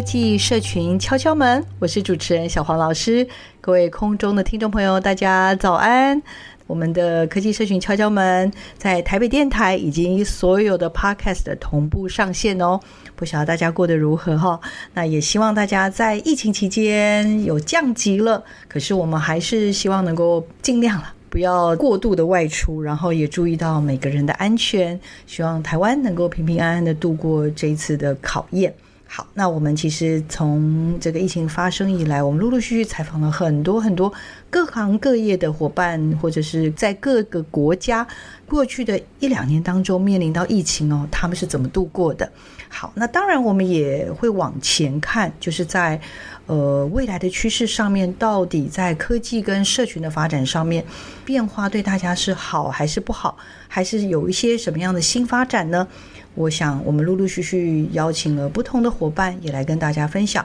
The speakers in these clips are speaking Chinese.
科技社群敲敲门，我是主持人小黄老师。各位空中的听众朋友，大家早安。我们的科技社群敲敲门，在台北电台以及所有的 Podcast 同步上线哦。不晓得大家过得如何哈？那也希望大家在疫情期间有降级了，可是我们还是希望能够尽量了，不要过度的外出，然后也注意到每个人的安全。希望台湾能够平平安安的度过这一次的考验。好，那我们其实从这个疫情发生以来，我们陆陆续续采访了很多很多各行各业的伙伴，或者是在各个国家过去的一两年当中面临到疫情哦，他们是怎么度过的？好，那当然我们也会往前看，就是在呃未来的趋势上面，到底在科技跟社群的发展上面变化对大家是好还是不好，还是有一些什么样的新发展呢？我想，我们陆陆续续邀请了不同的伙伴，也来跟大家分享。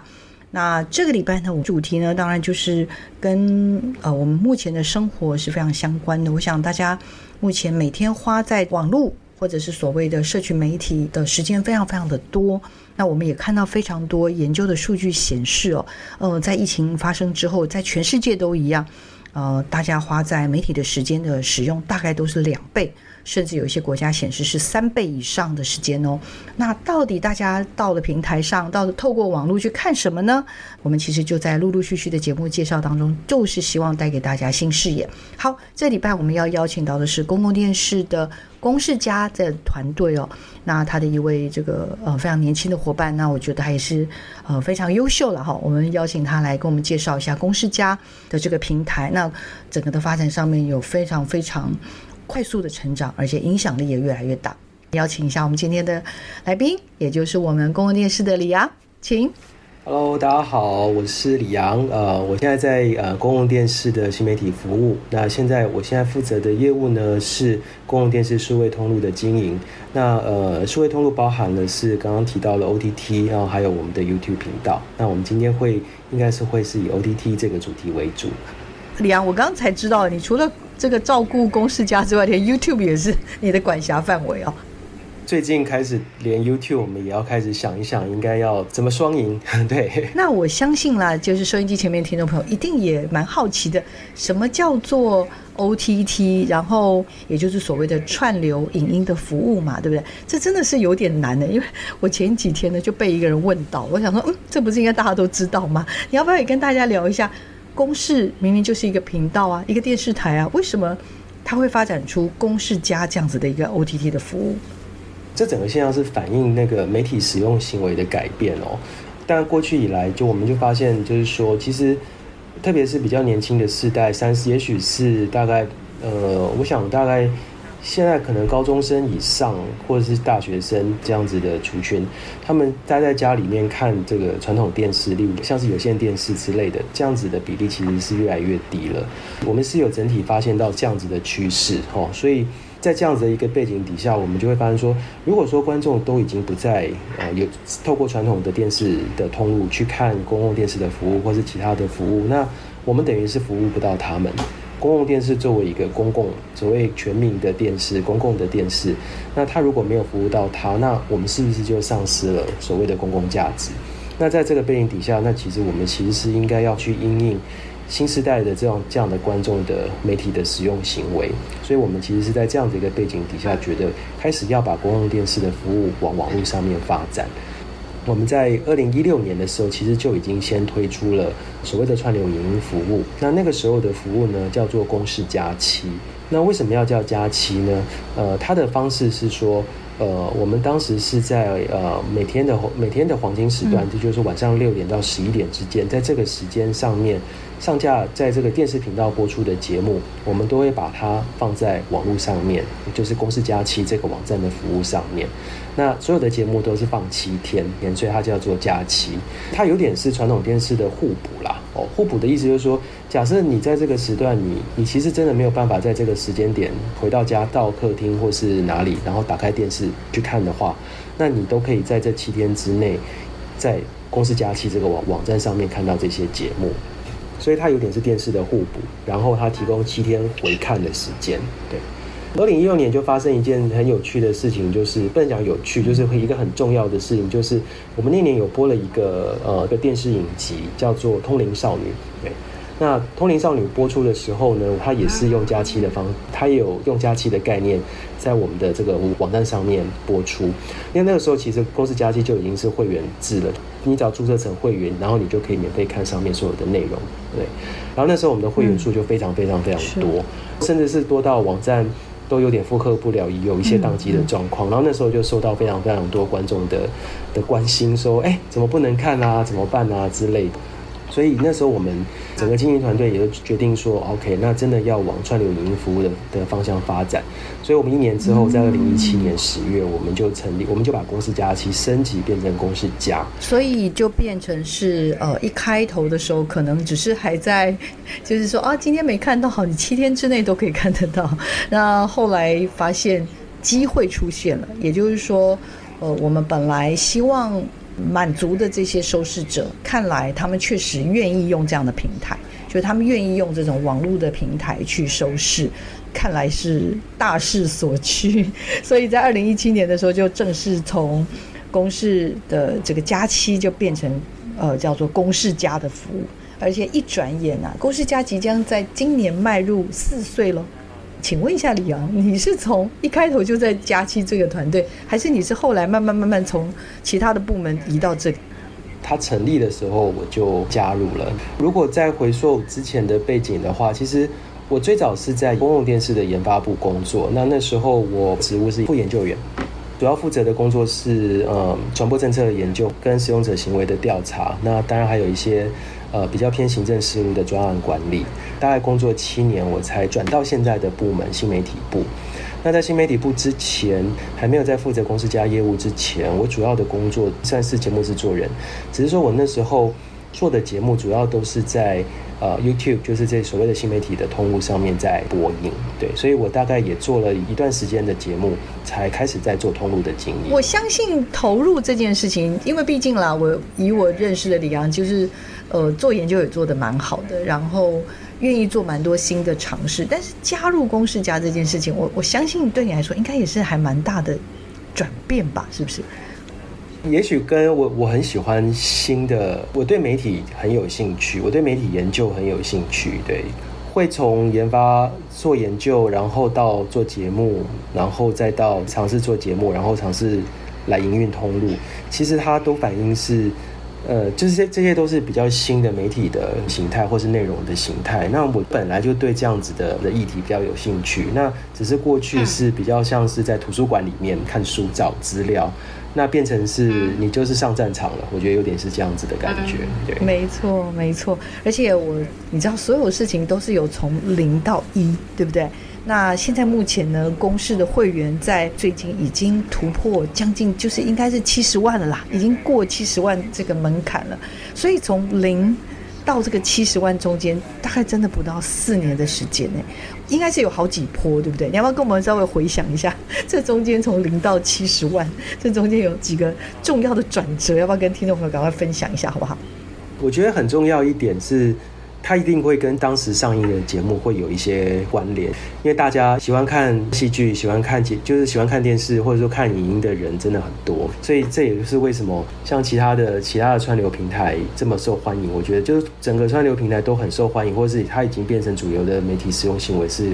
那这个礼拜呢，我主题呢，当然就是跟呃我们目前的生活是非常相关的。我想大家目前每天花在网络或者是所谓的社群媒体的时间非常非常的多。那我们也看到非常多研究的数据显示哦，呃，在疫情发生之后，在全世界都一样，呃，大家花在媒体的时间的使用大概都是两倍。甚至有一些国家显示是三倍以上的时间哦。那到底大家到了平台上，到了透过网络去看什么呢？我们其实就在陆陆续续的节目介绍当中，就是希望带给大家新视野。好，这礼拜我们要邀请到的是公共电视的公视家的团队哦。那他的一位这个呃非常年轻的伙伴，那我觉得他也是呃非常优秀了哈。我们邀请他来跟我们介绍一下公视家的这个平台。那整个的发展上面有非常非常。快速的成长，而且影响力也越来越大。邀请一下我们今天的来宾，也就是我们公共电视的李阳，请。Hello，大家好，我是李阳。呃，我现在在呃公共电视的新媒体服务。那现在我现在负责的业务呢是公共电视数位通路的经营。那呃，数位通路包含的是刚刚提到了 OTT，然后还有我们的 YouTube 频道。那我们今天会应该是会是以 OTT 这个主题为主。李阳，我刚才知道，你除了这个照顾公事家之外，连 YouTube 也是你的管辖范围哦。最近开始连 YouTube 我们也要开始想一想，应该要怎么双赢？对。那我相信啦，就是收音机前面听众朋友一定也蛮好奇的，什么叫做 OTT？然后也就是所谓的串流影音的服务嘛，对不对？这真的是有点难的，因为我前几天呢就被一个人问到，我想说，嗯，这不是应该大家都知道吗？你要不要也跟大家聊一下？公视明明就是一个频道啊，一个电视台啊，为什么它会发展出公视加这样子的一个 OTT 的服务？这整个现象是反映那个媒体使用行为的改变哦。但过去以来，就我们就发现，就是说，其实特别是比较年轻的世代，三十，也许是大概呃，我想大概。现在可能高中生以上或者是大学生这样子的族群，他们待在家里面看这个传统电视，例如像是有线电视之类的，这样子的比例其实是越来越低了。我们是有整体发现到这样子的趋势，哦，所以在这样子的一个背景底下，我们就会发现说，如果说观众都已经不再呃有透过传统的电视的通路去看公共电视的服务或是其他的服务，那我们等于是服务不到他们。公共电视作为一个公共所谓全民的电视，公共的电视，那它如果没有服务到它，那我们是不是就丧失了所谓的公共价值？那在这个背景底下，那其实我们其实是应该要去因应新时代的这样这样的观众的媒体的使用行为，所以我们其实是在这样的一个背景底下，觉得开始要把公共电视的服务往网络上面发展。我们在二零一六年的时候，其实就已经先推出了所谓的串流影音服务。那那个时候的服务呢，叫做公式加期。那为什么要叫加期呢？呃，它的方式是说，呃，我们当时是在呃每天的每天的黄金时段，这、嗯、就是晚上六点到十一点之间，在这个时间上面。上架在这个电视频道播出的节目，我们都会把它放在网络上面，就是公司假期这个网站的服务上面。那所有的节目都是放七天，所以它叫做假期。它有点是传统电视的互补啦。哦，互补的意思就是说，假设你在这个时段，你你其实真的没有办法在这个时间点回到家到客厅或是哪里，然后打开电视去看的话，那你都可以在这七天之内，在公司假期这个网网站上面看到这些节目。所以它有点是电视的互补，然后它提供七天回看的时间。对，二零一六年就发生一件很有趣的事情，就是不能讲有趣，就是一个很重要的事情，就是我们那年有播了一个呃一个电视影集，叫做《通灵少女》。对。那《通灵少女》播出的时候呢，它也是用假期的方，它也有用假期的概念在我们的这个网站上面播出。因为那个时候其实公司假期就已经是会员制了，你只要注册成会员，然后你就可以免费看上面所有的内容，对。然后那时候我们的会员数就非常非常非常多，甚至是多到网站都有点负荷不了，有一些宕机的状况。然后那时候就受到非常非常多观众的的关心，说：“哎，怎么不能看啊？怎么办啊？”之类的。所以那时候我们整个经营团队也就决定说，OK，那真的要往串流影音服务的的方向发展。所以我们一年之后，在二零一七年十月，我们就成立，我们就把公司加期升级变成公司加。所以就变成是呃，一开头的时候可能只是还在，就是说啊，今天没看到，好，你七天之内都可以看得到。那后来发现机会出现了，也就是说，呃，我们本来希望。满足的这些收视者，看来他们确实愿意用这样的平台，就是他们愿意用这种网络的平台去收视，看来是大势所趋。所以在二零一七年的时候，就正式从公视的这个佳期就变成呃叫做公视佳的服务，而且一转眼啊，公视佳即将在今年迈入四岁了。请问一下李阳，你是从一开头就在佳期这个团队，还是你是后来慢慢慢慢从其他的部门移到这里？他成立的时候我就加入了。如果再回溯之前的背景的话，其实我最早是在公共电视的研发部工作。那那时候我职务是副研究员，主要负责的工作是呃传播政策的研究跟使用者行为的调查。那当然还有一些。呃，比较偏行政事务的专案管理，大概工作七年，我才转到现在的部门新媒体部。那在新媒体部之前，还没有在负责公司加业务之前，我主要的工作算是节目制作人，只是说我那时候做的节目主要都是在呃 YouTube，就是这所谓的新媒体的通路上面在播映。对，所以我大概也做了一段时间的节目，才开始在做通路的经营。我相信投入这件事情，因为毕竟啦，我以我认识的李昂就是。呃，做研究也做得蛮好的，然后愿意做蛮多新的尝试。但是加入公式家这件事情，我我相信对你来说应该也是还蛮大的转变吧？是不是？也许跟我我很喜欢新的，我对媒体很有兴趣，我对媒体研究很有兴趣。对，会从研发做研究，然后到做节目，然后再到尝试做节目，然后尝试来营运通路。其实它都反映是。呃，就是这这些都是比较新的媒体的形态，或是内容的形态。那我本来就对这样子的的议题比较有兴趣。那只是过去是比较像是在图书馆里面看书找资料，那变成是你就是上战场了。我觉得有点是这样子的感觉。对，没错，没错。而且我你知道，所有事情都是有从零到一，对不对？那现在目前呢，公式的会员在最近已经突破将近，就是应该是七十万了啦，已经过七十万这个门槛了。所以从零到这个七十万中间，大概真的不到四年的时间呢，应该是有好几波，对不对？你要不要跟我们稍微回想一下，这中间从零到七十万，这中间有几个重要的转折？要不要跟听众朋友赶快分享一下，好不好？我觉得很重要一点是。它一定会跟当时上映的节目会有一些关联，因为大家喜欢看戏剧、喜欢看节，就是喜欢看电视或者说看影音的人真的很多，所以这也就是为什么像其他的其他的串流平台这么受欢迎。我觉得就是整个串流平台都很受欢迎，或者是它已经变成主流的媒体使用行为，是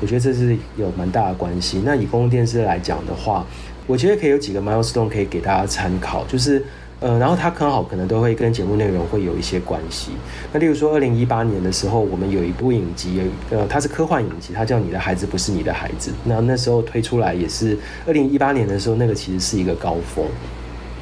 我觉得这是有蛮大的关系。那以公共电视来讲的话，我觉得可以有几个 milestone 可以给大家参考，就是。呃，然后它刚好可能都会跟节目内容会有一些关系。那例如说，二零一八年的时候，我们有一部影集，呃，它是科幻影集，它叫《你的孩子不是你的孩子》。那那时候推出来也是二零一八年的时候，那个其实是一个高峰。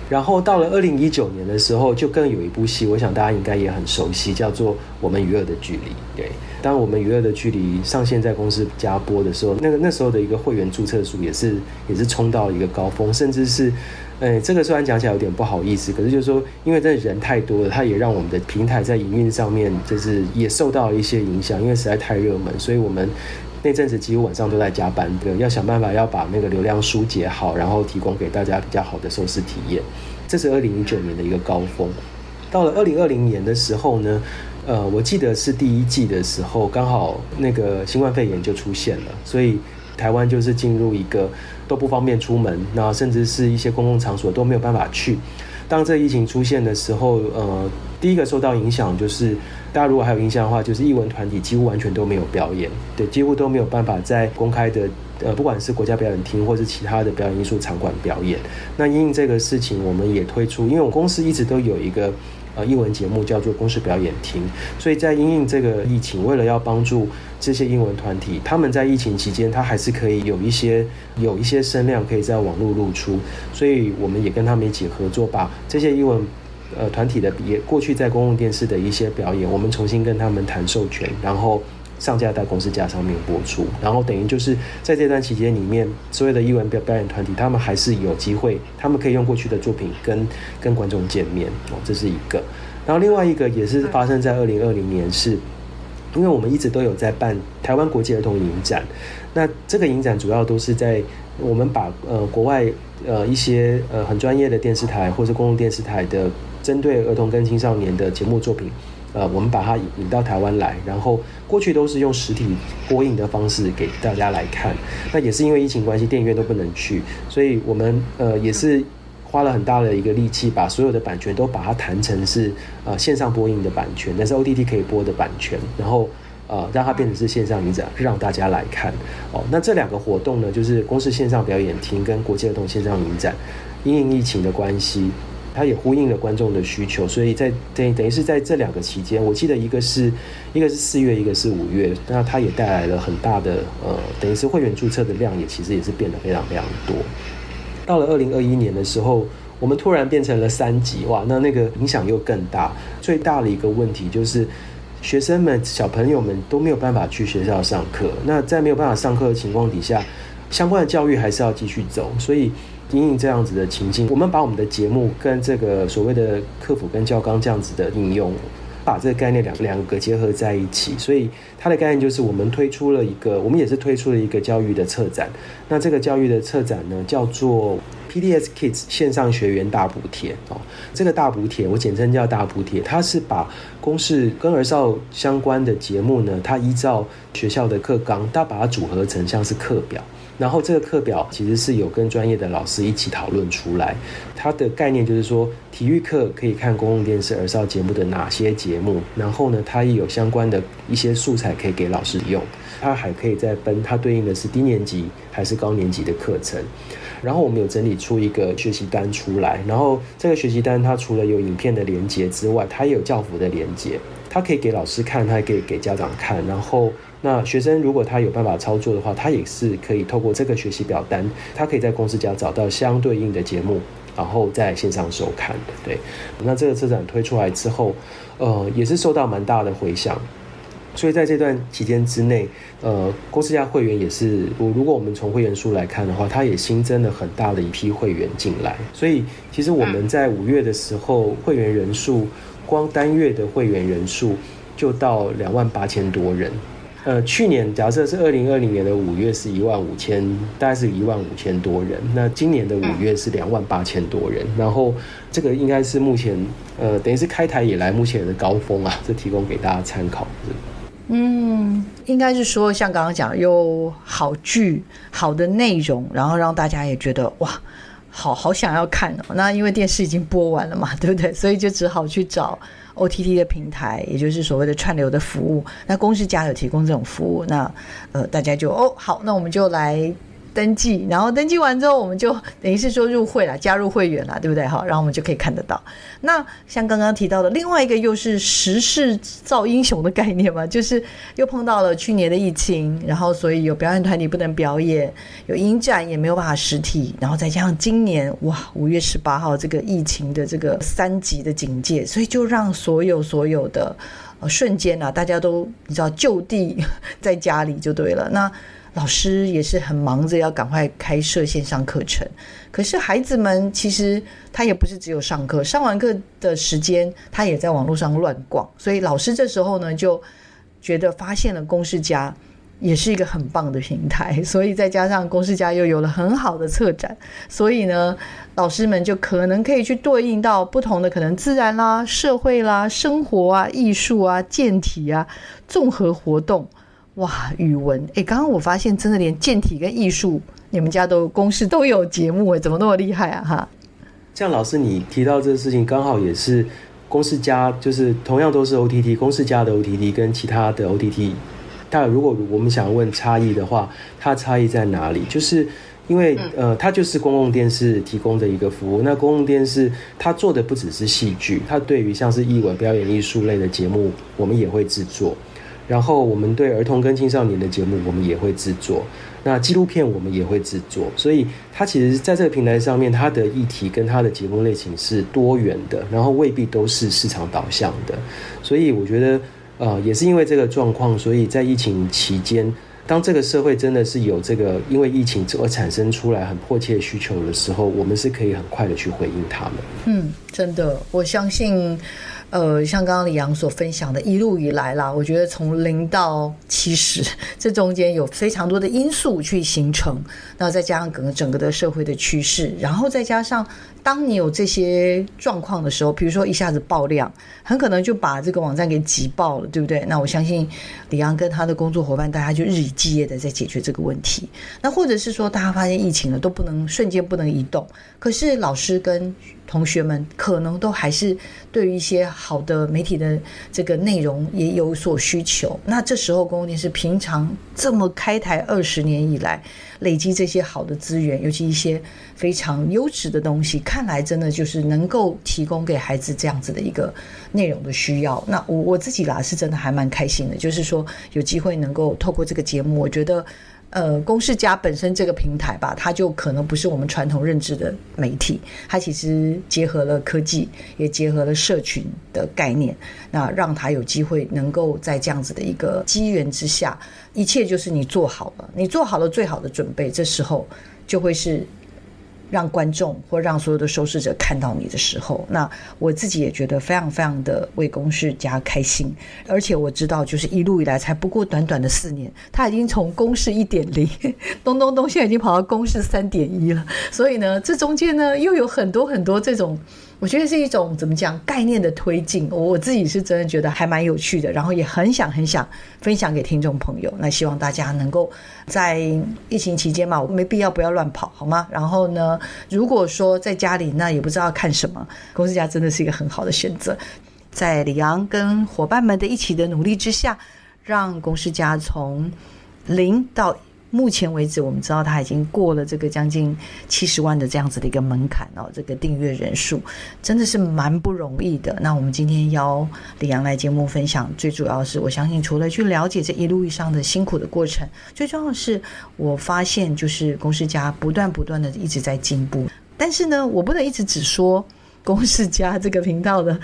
然后到了二零一九年的时候，就更有一部戏，我想大家应该也很熟悉，叫做《我们与恶的距离》。对，当我们与恶的距离上线在公司加播的时候，那个那时候的一个会员注册数也是也是冲到了一个高峰，甚至是，呃，这个虽然讲起来有点不好意思，可是就是说，因为这人太多了，它也让我们的平台在营运上面就是也受到了一些影响，因为实在太热门，所以我们。那阵子几乎晚上都在加班对，要想办法要把那个流量疏解好，然后提供给大家比较好的收视体验。这是二零一九年的一个高峰。到了二零二零年的时候呢，呃，我记得是第一季的时候，刚好那个新冠肺炎就出现了，所以台湾就是进入一个都不方便出门，那甚至是一些公共场所都没有办法去。当这疫情出现的时候，呃，第一个受到影响就是。大家如果还有印象的话，就是艺文团体几乎完全都没有表演，对，几乎都没有办法在公开的呃，不管是国家表演厅或是其他的表演艺术场馆表演。那因应这个事情，我们也推出，因为我公司一直都有一个呃英文节目叫做公视表演厅，所以在因应这个疫情，为了要帮助这些英文团体，他们在疫情期间，他还是可以有一些有一些声量可以在网络露出，所以我们也跟他们一起合作，把这些英文。呃，团体的也过去在公共电视的一些表演，我们重新跟他们谈授权，然后上架在公司家上面播出，然后等于就是在这段期间里面，所有的艺文表表演团体，他们还是有机会，他们可以用过去的作品跟跟观众见面哦，这是一个。然后另外一个也是发生在二零二零年是，因为我们一直都有在办台湾国际儿童影展，那这个影展主要都是在我们把呃国外呃一些呃很专业的电视台或者公共电视台的。针对儿童跟青少年的节目作品，呃，我们把它引到台湾来，然后过去都是用实体播映的方式给大家来看。那也是因为疫情关系，电影院都不能去，所以我们呃也是花了很大的一个力气，把所有的版权都把它谈成是呃线上播映的版权，但是 OTT 可以播的版权，然后呃让它变成是线上影展，让大家来看。哦，那这两个活动呢，就是公视线上表演厅跟国际儿童线上影展，因应疫情的关系。它也呼应了观众的需求，所以在等等于是在这两个期间，我记得一个是一个是四月，一个是五月，那它也带来了很大的呃，等于是会员注册的量也其实也是变得非常非常多。到了二零二一年的时候，我们突然变成了三级，哇，那那个影响又更大。最大的一个问题就是学生们、小朋友们都没有办法去学校上课。那在没有办法上课的情况底下，相关的教育还是要继续走，所以。因应这样子的情境，我们把我们的节目跟这个所谓的课辅跟教纲这样子的应用，把这个概念两两个结合在一起，所以它的概念就是我们推出了一个，我们也是推出了一个教育的策展。那这个教育的策展呢，叫做 PDS Kids 线上学员大补帖哦。这个大补帖我简称叫大补帖，它是把公式跟儿少相关的节目呢，它依照学校的课纲，它把它组合成像是课表。然后这个课表其实是有跟专业的老师一起讨论出来，它的概念就是说，体育课可以看公共电视儿少节目的哪些节目，然后呢，它也有相关的一些素材可以给老师用，它还可以再分它对应的是低年级还是高年级的课程，然后我们有整理出一个学习单出来，然后这个学习单它除了有影片的连接之外，它也有教辅的连接，它可以给老师看，它也可以给家长看，然后。那学生如果他有办法操作的话，他也是可以透过这个学习表单，他可以在公司家找到相对应的节目，然后在线上收看的。对，那这个车展推出来之后，呃，也是受到蛮大的回响。所以在这段期间之内，呃，公司家会员也是，我如果我们从会员数来看的话，它也新增了很大的一批会员进来。所以其实我们在五月的时候，会员人数光单月的会员人数就到两万八千多人。呃，去年假设是二零二零年的五月是一万五千，大概是一万五千多人。那今年的五月是两万八千多人，然后这个应该是目前呃，等于是开台以来目前的高峰啊，这提供给大家参考。嗯，应该是说像刚刚讲有好剧、好的内容，然后让大家也觉得哇，好好想要看哦。那因为电视已经播完了嘛，对不对？所以就只好去找。OTT 的平台，也就是所谓的串流的服务，那公司家有提供这种服务，那呃大家就哦好，那我们就来登记，然后登记完之后，我们就等于是说入会了，加入会员了，对不对？好，然后我们就可以看得到。那像刚刚提到的，另外一个又是时势造英雄的概念嘛，就是又碰到了去年的疫情，然后所以有表演团体不能表演，有影展也没有办法实体，然后再加上今年哇，五月十八号这个疫情的这个三级的警戒，所以就让所有所有的呃瞬间啊，大家都你知道就地 在家里就对了。那老师也是很忙着要赶快开设线上课程，可是孩子们其实他也不是只有上课，上完课的时间他也在网络上乱逛，所以老师这时候呢就觉得发现了公式家也是一个很棒的平台，所以再加上公式家又有了很好的策展，所以呢老师们就可能可以去对应到不同的可能自然啦、社会啦、生活啊、艺术啊、健体啊综合活动。哇，语文哎，刚刚我发现真的连健体跟艺术，你们家都公视都有节目哎，怎么那么厉害啊哈？这样老师你提到这个事情，刚好也是公视家，就是同样都是 OTT，公视家的 OTT 跟其他的 OTT，但如果我们想问差异的话，它差异在哪里？就是因为呃，它就是公共电视提供的一个服务，那公共电视它做的不只是戏剧，它对于像是艺文表演艺术类的节目，我们也会制作。然后我们对儿童跟青少年的节目，我们也会制作。那纪录片我们也会制作。所以它其实在这个平台上面，它的议题跟它的节目类型是多元的，然后未必都是市场导向的。所以我觉得，呃，也是因为这个状况，所以在疫情期间，当这个社会真的是有这个因为疫情而产生出来很迫切需求的时候，我们是可以很快的去回应他们。嗯，真的，我相信。呃，像刚刚李阳所分享的，一路以来啦，我觉得从零到七十，这中间有非常多的因素去形成，那再加上整个整个的社会的趋势，然后再加上当你有这些状况的时候，比如说一下子爆量，很可能就把这个网站给挤爆了，对不对？那我相信李阳跟他的工作伙伴，大家就日以继夜的在解决这个问题。那或者是说，大家发现疫情了，都不能瞬间不能移动，可是老师跟同学们可能都还是对于一些好的媒体的这个内容也有所需求。那这时候公共电视平常这么开台二十年以来，累积这些好的资源，尤其一些非常优质的东西，看来真的就是能够提供给孩子这样子的一个内容的需要。那我我自己啦是真的还蛮开心的，就是说有机会能够透过这个节目，我觉得。呃，公视家本身这个平台吧，它就可能不是我们传统认知的媒体，它其实结合了科技，也结合了社群的概念，那让它有机会能够在这样子的一个机缘之下，一切就是你做好了，你做好了最好的准备，这时候就会是。让观众或让所有的收视者看到你的时候，那我自己也觉得非常非常的为公视家开心，而且我知道，就是一路以来才不过短短的四年，他已经从公式一点零，咚咚咚，现在已经跑到公式三点一了。所以呢，这中间呢又有很多很多这种。我觉得是一种怎么讲概念的推进，我我自己是真的觉得还蛮有趣的，然后也很想很想分享给听众朋友。那希望大家能够在疫情期间嘛，我没必要不要乱跑，好吗？然后呢，如果说在家里，那也不知道看什么，公司家真的是一个很好的选择。在李昂跟伙伴们的一起的努力之下，让公司家从零到。目前为止，我们知道他已经过了这个将近七十万的这样子的一个门槛哦，这个订阅人数真的是蛮不容易的。那我们今天邀李阳来节目分享，最主要是我相信，除了去了解这一路以上的辛苦的过程，最重要的是我发现就是公视家不断不断的一直在进步。但是呢，我不能一直只说公视家这个频道的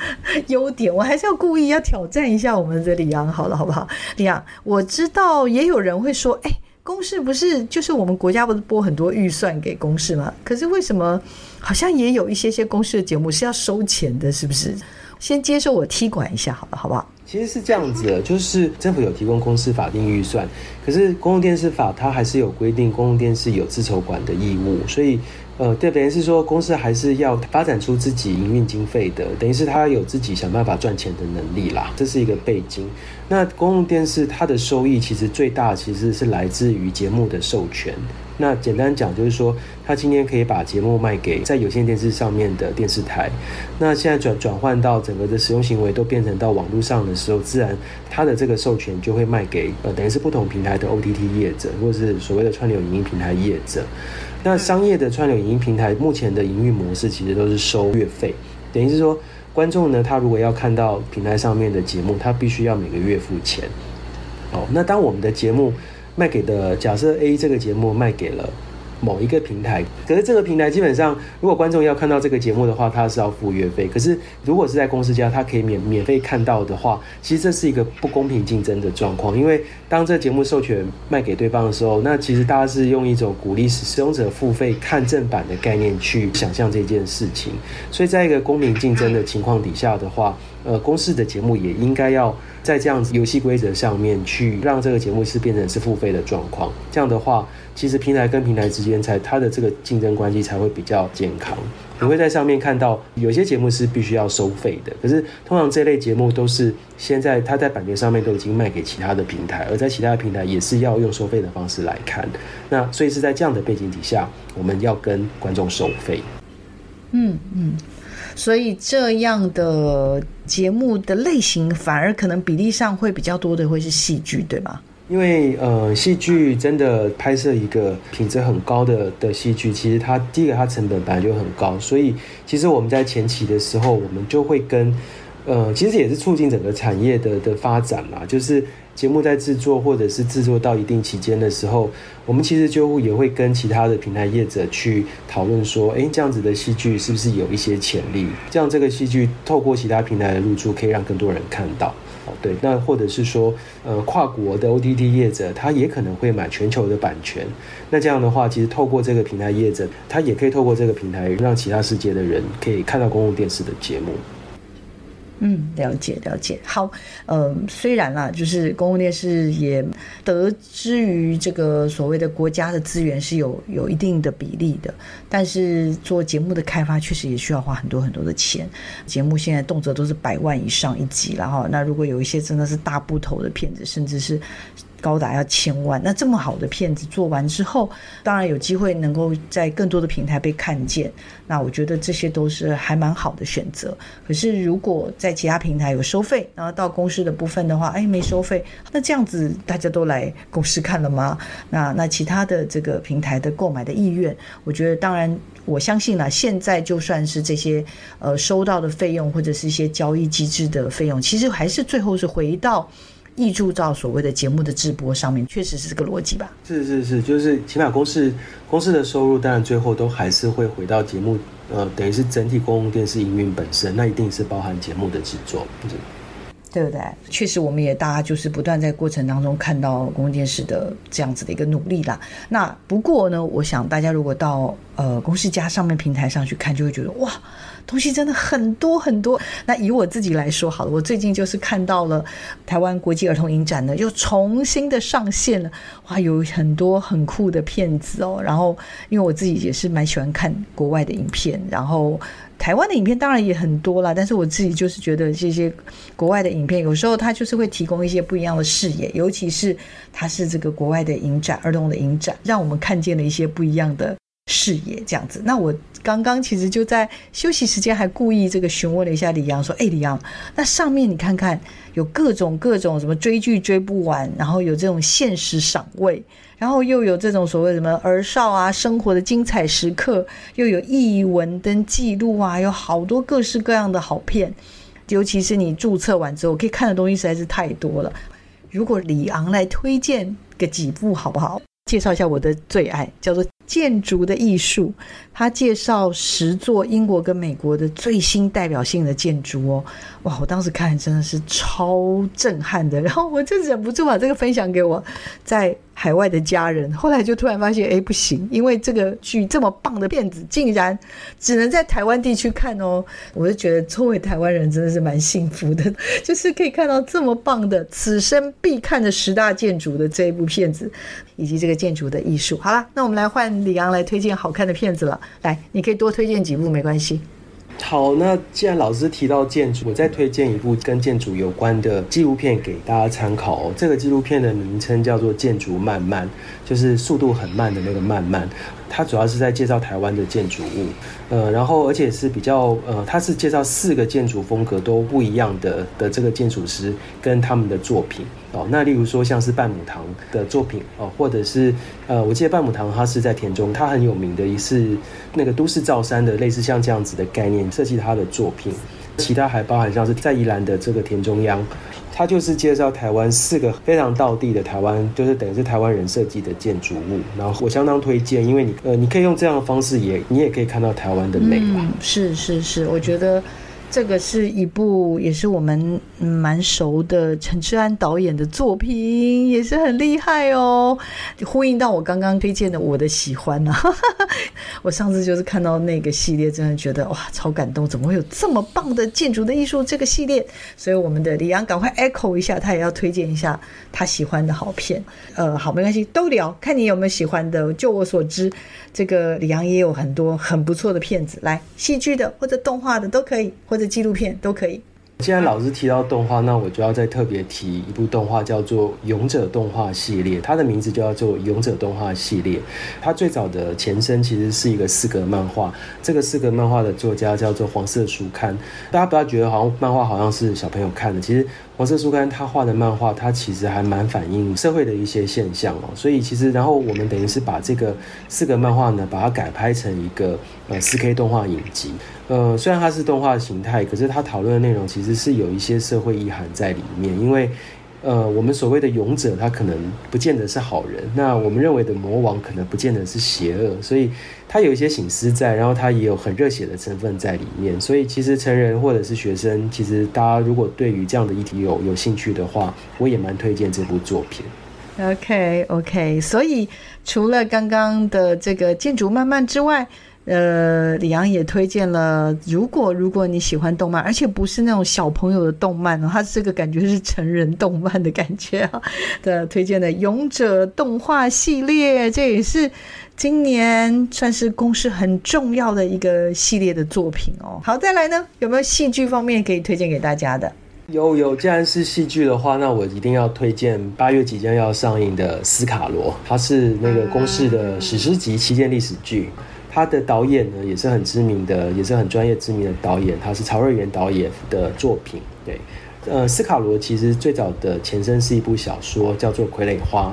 优点，我还是要故意要挑战一下我们的李阳，好了，好不好？李阳，我知道也有人会说，哎。公视不是就是我们国家不是拨很多预算给公视吗？可是为什么好像也有一些些公视的节目是要收钱的？是不是？先接受我踢馆一下，好了，好不好？其实是这样子的，就是政府有提供公司法定预算，可是公共电视法它还是有规定公共电视有自筹管的义务，所以。呃，对，等于是说，公司还是要发展出自己营运经费的，等于是他有自己想办法赚钱的能力啦，这是一个背景。那公共电视它的收益其实最大其实是来自于节目的授权。那简单讲就是说，他今天可以把节目卖给在有线电视上面的电视台。那现在转转换到整个的使用行为都变成到网络上的时候，自然他的这个授权就会卖给呃，等于是不同平台的 OTT 业者，或是所谓的串流影音平台业者。那商业的串流影音平台目前的营运模式其实都是收月费，等于是说，观众呢，他如果要看到平台上面的节目，他必须要每个月付钱。哦，那当我们的节目卖给的，假设 A 这个节目卖给了。某一个平台，可是这个平台基本上，如果观众要看到这个节目的话，他是要付月费。可是如果是在公司家，他可以免免费看到的话，其实这是一个不公平竞争的状况。因为当这节目授权卖给对方的时候，那其实大家是用一种鼓励使使用者付费看正版的概念去想象这件事情。所以在一个公平竞争的情况底下的话，呃，公视的节目也应该要在这样子游戏规则上面去让这个节目是变成是付费的状况。这样的话。其实平台跟平台之间才它的这个竞争关系才会比较健康。你会在上面看到有些节目是必须要收费的，可是通常这类节目都是现在它在版权上面都已经卖给其他的平台，而在其他的平台也是要用收费的方式来看。那所以是在这样的背景底下，我们要跟观众收费。嗯嗯，所以这样的节目的类型反而可能比例上会比较多的会是戏剧，对吗？因为呃，戏剧真的拍摄一个品质很高的的戏剧，其实它第一个它成本本来就很高，所以其实我们在前期的时候，我们就会跟呃，其实也是促进整个产业的的发展嘛。就是节目在制作或者是制作到一定期间的时候，我们其实就也会跟其他的平台业者去讨论说，哎，这样子的戏剧是不是有一些潜力？这样这个戏剧透过其他平台的入驻，可以让更多人看到。哦对，那或者是说，呃，跨国的 OTT 业者，他也可能会买全球的版权。那这样的话，其实透过这个平台业者，他也可以透过这个平台，让其他世界的人可以看到公共电视的节目。嗯，了解了解。好，呃，虽然啦，就是公共电视也得之于这个所谓的国家的资源是有有一定的比例的，但是做节目的开发确实也需要花很多很多的钱。节目现在动辄都是百万以上一集了哈。那如果有一些真的是大部头的片子，甚至是。高达要千万，那这么好的片子做完之后，当然有机会能够在更多的平台被看见。那我觉得这些都是还蛮好的选择。可是如果在其他平台有收费，然后到公司的部分的话，哎，没收费，那这样子大家都来公司看了吗？那那其他的这个平台的购买的意愿，我觉得当然我相信了。现在就算是这些呃收到的费用或者是一些交易机制的费用，其实还是最后是回到。挹注到所谓的节目的直播上面，确实是这个逻辑吧？是是是，就是起码公司公司的收入，当然最后都还是会回到节目，呃，等于是整体公共电视营运本身，那一定是包含节目的制作，对不对？确实，我们也大家就是不断在过程当中看到公共电视的这样子的一个努力啦。那不过呢，我想大家如果到呃公司家上面平台上去看，就会觉得哇。东西真的很多很多。那以我自己来说好了，我最近就是看到了台湾国际儿童影展呢，又重新的上线了。哇，有很多很酷的片子哦。然后，因为我自己也是蛮喜欢看国外的影片，然后台湾的影片当然也很多啦。但是我自己就是觉得这些国外的影片，有时候它就是会提供一些不一样的视野，尤其是它是这个国外的影展，儿童的影展，让我们看见了一些不一样的视野。这样子，那我。刚刚其实就在休息时间，还故意这个询问了一下李阳，说：“哎，李阳，那上面你看看有各种各种什么追剧追不完，然后有这种现实赏味，然后又有这种所谓什么儿少啊生活的精彩时刻，又有译文跟记录啊，有好多各式各样的好片。尤其是你注册完之后，可以看的东西实在是太多了。如果李昂来推荐个几部，好不好？介绍一下我的最爱，叫做。”建筑的艺术，他介绍十座英国跟美国的最新代表性的建筑哦，哇！我当时看真的是超震撼的，然后我就忍不住把这个分享给我在海外的家人，后来就突然发现，哎，不行，因为这个剧这么棒的片子，竟然只能在台湾地区看哦。我就觉得作为台湾人真的是蛮幸福的，就是可以看到这么棒的此生必看的十大建筑的这一部片子，以及这个建筑的艺术。好了，那我们来换李昂来推荐好看的片子了。来，你可以多推荐几部没关系。好，那既然老师提到建筑，我再推荐一部跟建筑有关的纪录片给大家参考哦。这个纪录片的名称叫做《建筑慢慢》，就是速度很慢的那个慢慢。它主要是在介绍台湾的建筑物，呃，然后而且是比较呃，它是介绍四个建筑风格都不一样的的这个建筑师跟他们的作品哦。那例如说像是半亩堂的作品哦，或者是呃，我记得半亩堂它是在田中，它很有名的，一是那个都市造山的类似像这样子的概念设计它的作品。其他还包含像是在宜兰的这个田中央。它就是介绍台湾四个非常道地的台湾，就是等于是台湾人设计的建筑物，然后我相当推荐，因为你呃，你可以用这样的方式也，你也可以看到台湾的美嘛。嗯，是是是，我觉得。这个是一部也是我们蛮熟的陈志安导演的作品，也是很厉害哦。呼应到我刚刚推荐的我的喜欢啊，我上次就是看到那个系列，真的觉得哇，超感动！怎么会有这么棒的建筑的艺术这个系列？所以我们的李阳赶快 echo 一下，他也要推荐一下他喜欢的好片。呃，好，没关系，都聊，看你有没有喜欢的。就我所知，这个李阳也有很多很不错的片子，来戏剧的或者动画的都可以，或者纪录片都可以。既然老师提到动画，那我就要再特别提一部动画，叫做《勇者动画系列》。它的名字就叫做《勇者动画系列》。它最早的前身其实是一个四格漫画，这个四格漫画的作家叫做黄色书刊。大家不要觉得好像漫画好像是小朋友看的，其实黄色书刊他画的漫画，它其实还蛮反映社会的一些现象哦。所以其实，然后我们等于是把这个四格漫画呢，把它改拍成一个呃四 K 动画影集。呃，虽然它是动画形态，可是它讨论的内容其实是有一些社会意涵在里面。因为，呃，我们所谓的勇者，他可能不见得是好人；那我们认为的魔王，可能不见得是邪恶。所以，他有一些醒思在，然后他也有很热血的成分在里面。所以，其实成人或者是学生，其实大家如果对于这样的议题有有兴趣的话，我也蛮推荐这部作品。OK OK，所以除了刚刚的这个建筑漫漫之外，呃，李阳也推荐了。如果如果你喜欢动漫，而且不是那种小朋友的动漫哦，它这个感觉是成人动漫的感觉啊。的推荐的《勇者动画系列》，这也是今年算是公司很重要的一个系列的作品哦。好，再来呢，有没有戏剧方面可以推荐给大家的？有有，既然是戏剧的话，那我一定要推荐八月即将要上映的《斯卡罗》，它是那个公视的史诗级旗舰历史剧。他的导演呢，也是很知名的，也是很专业知名的导演，他是曹瑞原导演的作品。对，呃，斯卡罗其实最早的前身是一部小说，叫做《傀儡花》，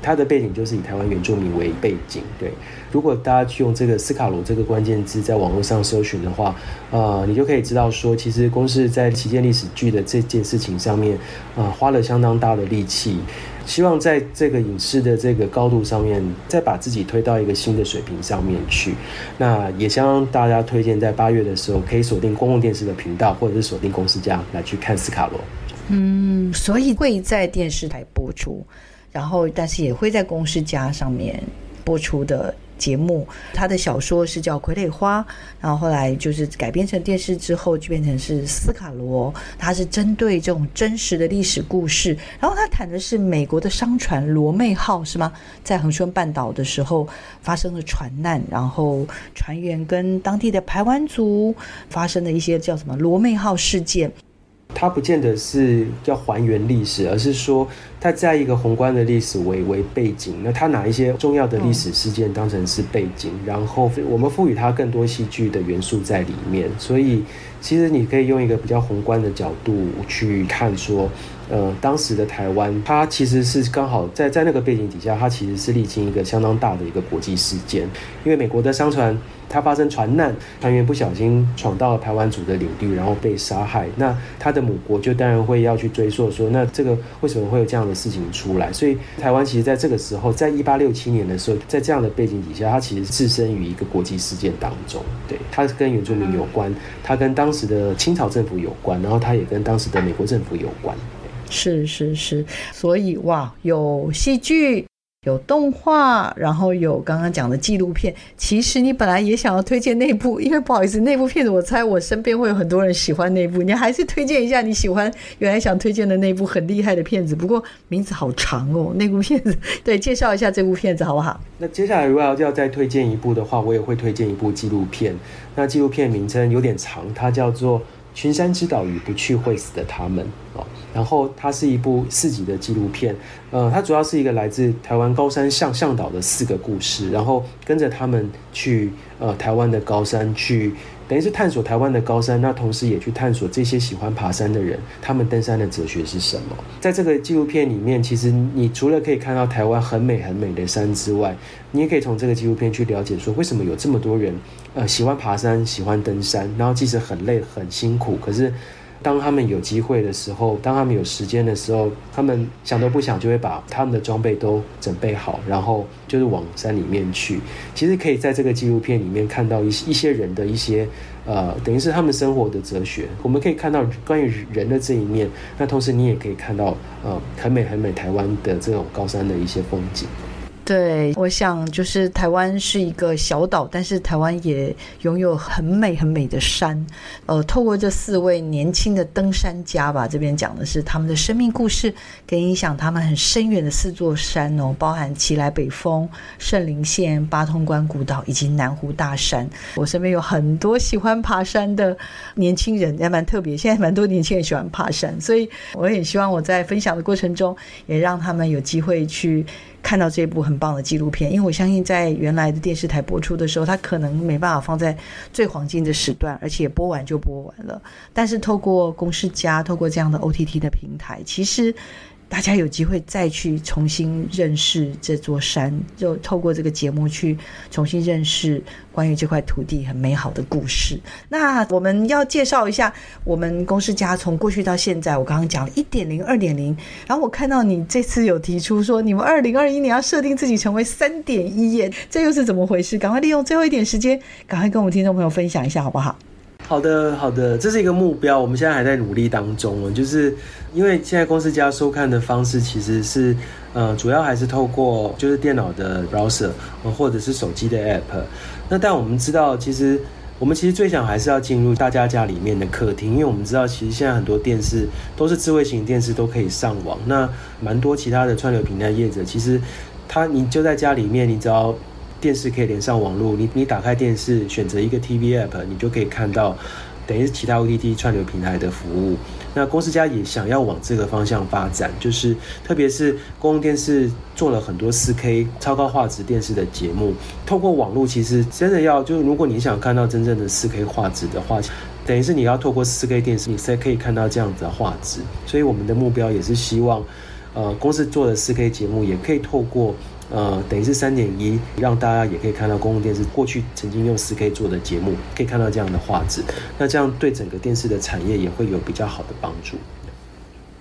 它的背景就是以台湾原住民为背景。对，如果大家去用这个斯卡罗这个关键字在网络上搜寻的话，呃，你就可以知道说，其实公司在旗舰历史剧的这件事情上面，呃，花了相当大的力气。希望在这个影视的这个高度上面，再把自己推到一个新的水平上面去。那也向大家推荐，在八月的时候可以锁定公共电视的频道，或者是锁定公司家来去看斯卡罗。嗯，所以会在电视台播出，然后但是也会在公司家上面播出的。节目，他的小说是叫《傀儡花》，然后后来就是改编成电视之后，就变成是斯卡罗。他是针对这种真实的历史故事，然后他谈的是美国的商船罗妹号，是吗？在恒春半岛的时候发生了船难，然后船员跟当地的排湾族发生的一些叫什么罗妹号事件。它不见得是要还原历史，而是说它在一个宏观的历史为为背景，那它拿一些重要的历史事件当成是背景，然后我们赋予它更多戏剧的元素在里面。所以其实你可以用一个比较宏观的角度去看，说，呃，当时的台湾，它其实是刚好在在那个背景底下，它其实是历经一个相当大的一个国际事件，因为美国的商船。它发生船难，船员不小心闯到了台湾族的领地，然后被杀害。那他的母国就当然会要去追溯，说那这个为什么会有这样的事情出来？所以台湾其实在这个时候，在一八六七年的时候，在这样的背景底下，它其实置身于一个国际事件当中。对，它跟原住民有关，它跟当时的清朝政府有关，然后它也跟当时的美国政府有关。是是是，所以哇，有戏剧。有动画，然后有刚刚讲的纪录片。其实你本来也想要推荐那部，因为不好意思，那部片子我猜我身边会有很多人喜欢那部。你还是推荐一下你喜欢原来想推荐的那部很厉害的片子。不过名字好长哦，那部片子。对，介绍一下这部片子好不好？那接下来如果要要再推荐一部的话，我也会推荐一部纪录片。那纪录片名称有点长，它叫做《群山之岛与不去会死的他们》哦。然后它是一部四集的纪录片。呃，它主要是一个来自台湾高山向向导的四个故事，然后跟着他们去呃台湾的高山去。等于是探索台湾的高山，那同时也去探索这些喜欢爬山的人，他们登山的哲学是什么？在这个纪录片里面，其实你除了可以看到台湾很美很美的山之外，你也可以从这个纪录片去了解说，为什么有这么多人，呃，喜欢爬山，喜欢登山，然后即使很累很辛苦，可是。当他们有机会的时候，当他们有时间的时候，他们想都不想就会把他们的装备都准备好，然后就是往山里面去。其实可以在这个纪录片里面看到一一些人的一些呃，等于是他们生活的哲学。我们可以看到关于人的这一面，那同时你也可以看到呃很美很美台湾的这种高山的一些风景。对，我想就是台湾是一个小岛，但是台湾也拥有很美很美的山。呃，透过这四位年轻的登山家吧，这边讲的是他们的生命故事，跟影响他们很深远的四座山哦，包含奇来北峰、圣林线、八通关古道以及南湖大山。我身边有很多喜欢爬山的年轻人，也蛮特别。现在蛮多年轻人喜欢爬山，所以我也希望我在分享的过程中，也让他们有机会去。看到这部很棒的纪录片，因为我相信在原来的电视台播出的时候，它可能没办法放在最黄金的时段，而且播完就播完了。但是透过公视+，透过这样的 OTT 的平台，其实。大家有机会再去重新认识这座山，就透过这个节目去重新认识关于这块土地很美好的故事。那我们要介绍一下我们公司家+从过去到现在，我刚刚讲了一点零、二点零，然后我看到你这次有提出说，你们二零二一年要设定自己成为三点一耶，这又是怎么回事？赶快利用最后一点时间，赶快跟我们听众朋友分享一下，好不好？好的，好的，这是一个目标，我们现在还在努力当中哦。就是因为现在公司家+收看的方式其实是，呃，主要还是透过就是电脑的 browser，或者是手机的 app。那但我们知道，其实我们其实最想还是要进入大家家里面的客厅，因为我们知道，其实现在很多电视都是智慧型电视，都可以上网。那蛮多其他的串流平台业者，其实他你就在家里面，你只要。电视可以连上网络，你你打开电视，选择一个 TV app，你就可以看到，等于是其他 OTT 串流平台的服务。那公司家+也想要往这个方向发展，就是特别是公共电视做了很多 4K 超高画质电视的节目，透过网络，其实真的要就是如果你想看到真正的 4K 画质的话，等于是你要透过 4K 电视，你才可以看到这样子的画质。所以我们的目标也是希望，呃，公司做的 4K 节目也可以透过。呃，等于是三点一，让大家也可以看到公共电视过去曾经用四 K 做的节目，可以看到这样的画质。那这样对整个电视的产业也会有比较好的帮助。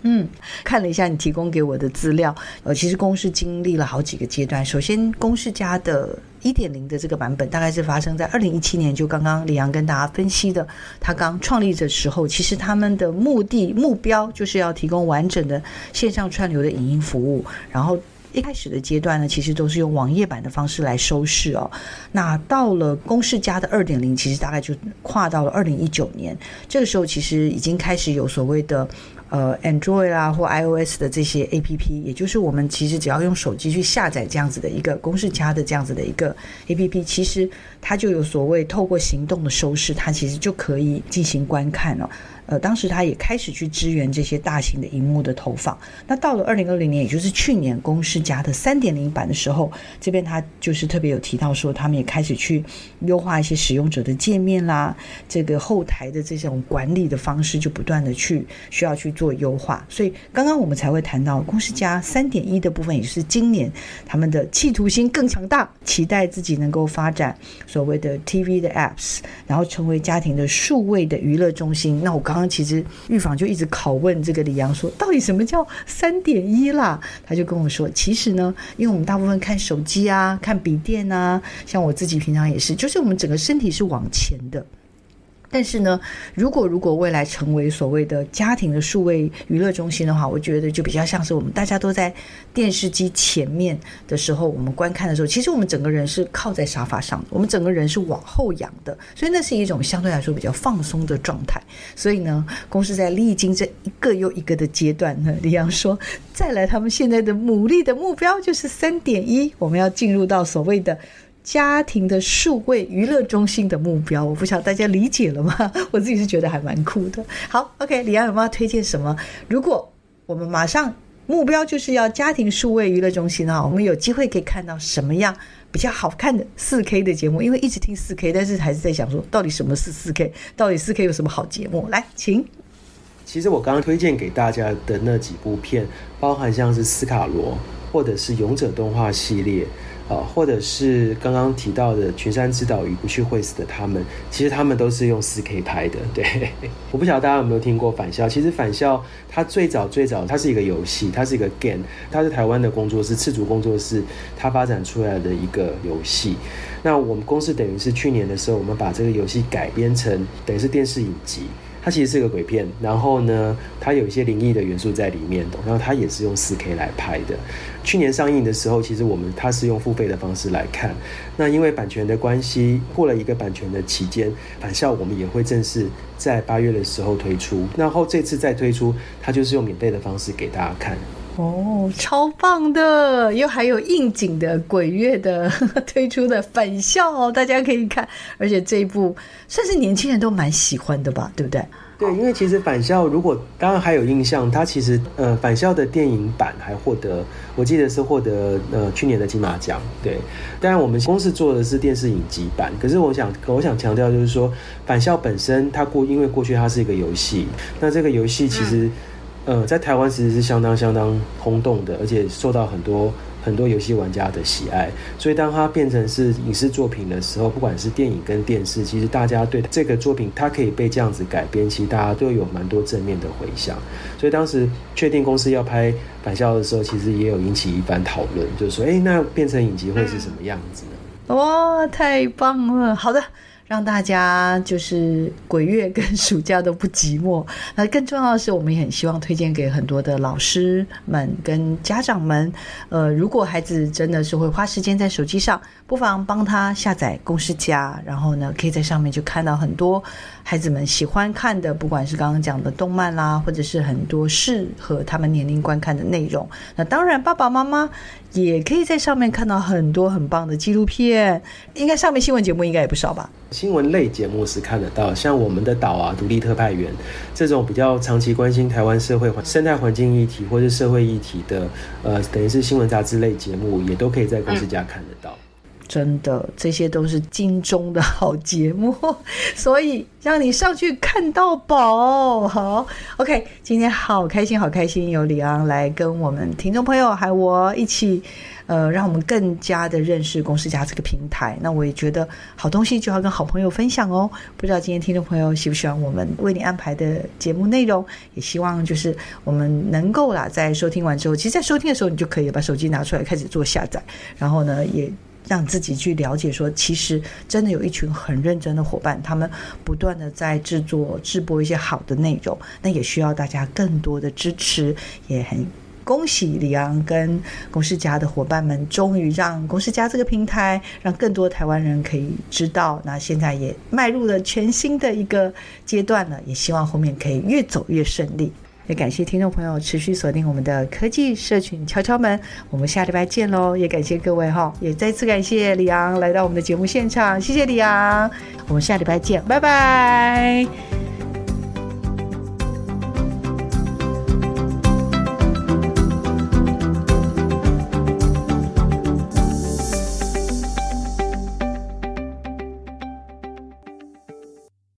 嗯，看了一下你提供给我的资料，呃，其实公司经历了好几个阶段。首先，公司家+的一点零的这个版本，大概是发生在二零一七年，就刚刚李阳跟大家分析的，他刚创立的时候，其实他们的目的目标就是要提供完整的线上串流的影音服务，然后。一开始的阶段呢，其实都是用网页版的方式来收视哦。那到了公视+的二点零，其实大概就跨到了二零一九年。这个时候其实已经开始有所谓的呃 Android 啊或 iOS 的这些 APP，也就是我们其实只要用手机去下载这样子的一个公视+的这样子的一个 APP，其实它就有所谓透过行动的收视，它其实就可以进行观看哦。呃，当时他也开始去支援这些大型的荧幕的投放。那到了二零二零年，也就是去年，公视+的三点零版的时候，这边他就是特别有提到说，他们也开始去优化一些使用者的界面啦，这个后台的这种管理的方式就不断的去需要去做优化。所以刚刚我们才会谈到公视+三点一的部分，也就是今年他们的企图心更强大，期待自己能够发展所谓的 TV 的 apps，然后成为家庭的数位的娱乐中心。那我刚。刚其实预防就一直拷问这个李阳说，到底什么叫三点一啦？他就跟我说，其实呢，因为我们大部分看手机啊，看笔电啊，像我自己平常也是，就是我们整个身体是往前的。但是呢，如果如果未来成为所谓的家庭的数位娱乐中心的话，我觉得就比较像是我们大家都在电视机前面的时候，我们观看的时候，其实我们整个人是靠在沙发上，我们整个人是往后仰的，所以那是一种相对来说比较放松的状态。所以呢，公司在历经这一个又一个的阶段呢，李阳说，再来他们现在的努力的目标就是三点一，我们要进入到所谓的。家庭的数位娱乐中心的目标，我不晓得大家理解了吗？我自己是觉得还蛮酷的。好，OK，李安有没有推荐什么？如果我们马上目标就是要家庭数位娱乐中心哈，我们有机会可以看到什么样比较好看的四 K 的节目？因为一直听四 K，但是还是在想说，到底什么是四 K？到底四 K 有什么好节目？来，请。其实我刚刚推荐给大家的那几部片，包含像是斯卡罗，或者是勇者动画系列。啊，或者是刚刚提到的《群山之岛与不去会死的他们》，其实他们都是用 4K 拍的。对，我不晓得大家有没有听过《返校》。其实《返校》它最早最早它是一个游戏，它是一个 game，它是台湾的工作室赤足工作室它发展出来的一个游戏。那我们公司等于是去年的时候，我们把这个游戏改编成等于是电视影集。它其实是个鬼片，然后呢，它有一些灵异的元素在里面的，然后它也是用四 K 来拍的。去年上映的时候，其实我们它是用付费的方式来看。那因为版权的关系，过了一个版权的期间，返校我们也会正式在八月的时候推出。然后这次再推出，它就是用免费的方式给大家看。哦，超棒的！又还有应景的鬼月的 推出的返校哦，大家可以看。而且这一部算是年轻人都蛮喜欢的吧，对不对？对，因为其实返校，如果当然还有印象，它其实呃返校的电影版还获得，我记得是获得呃去年的金马奖。对，当然我们公司做的是电视影集版，可是我想我想强调就是说，返校本身它过因为过去它是一个游戏，那这个游戏其实。呃，在台湾其实是相当相当轰动的，而且受到很多很多游戏玩家的喜爱。所以当它变成是影视作品的时候，不管是电影跟电视，其实大家对这个作品它可以被这样子改编，其实大家都有蛮多正面的回响。所以当时确定公司要拍返校的时候，其实也有引起一番讨论，就是说，哎，那变成影集会是什么样子呢？哇，太棒了！好的。让大家就是鬼月跟暑假都不寂寞。那更重要的是，我们也很希望推荐给很多的老师们跟家长们。呃，如果孩子真的是会花时间在手机上，不妨帮他下载公式家，然后呢，可以在上面就看到很多孩子们喜欢看的，不管是刚刚讲的动漫啦，或者是很多适合他们年龄观看的内容。那当然，爸爸妈妈也可以在上面看到很多很棒的纪录片。应该上面新闻节目应该也不少吧？新闻类节目是看得到，像我们的岛啊、独立特派员这种比较长期关心台湾社会环生态环境议题或是社会议题的，呃，等于是新闻杂志类节目，也都可以在公司家看得到。真的，这些都是金钟的好节目，所以让你上去看到宝。好，OK，今天好开心，好开心，有李昂来跟我们听众朋友还有我一起。呃，让我们更加的认识公司家这个平台。那我也觉得好东西就要跟好朋友分享哦。不知道今天听众朋友喜不喜欢我们为你安排的节目内容？也希望就是我们能够啦，在收听完之后，其实，在收听的时候，你就可以把手机拿出来开始做下载，然后呢，也让自己去了解说，其实真的有一群很认真的伙伴，他们不断的在制作、制播一些好的内容。那也需要大家更多的支持，也很。恭喜李昂跟公视家的伙伴们，终于让公视家这个平台，让更多台湾人可以知道。那现在也迈入了全新的一个阶段了，也希望后面可以越走越顺利。也感谢听众朋友持续锁定我们的科技社群敲敲门，我们下礼拜见喽！也感谢各位哈，也再次感谢李昂来到我们的节目现场，谢谢李昂，我们下礼拜见，拜拜。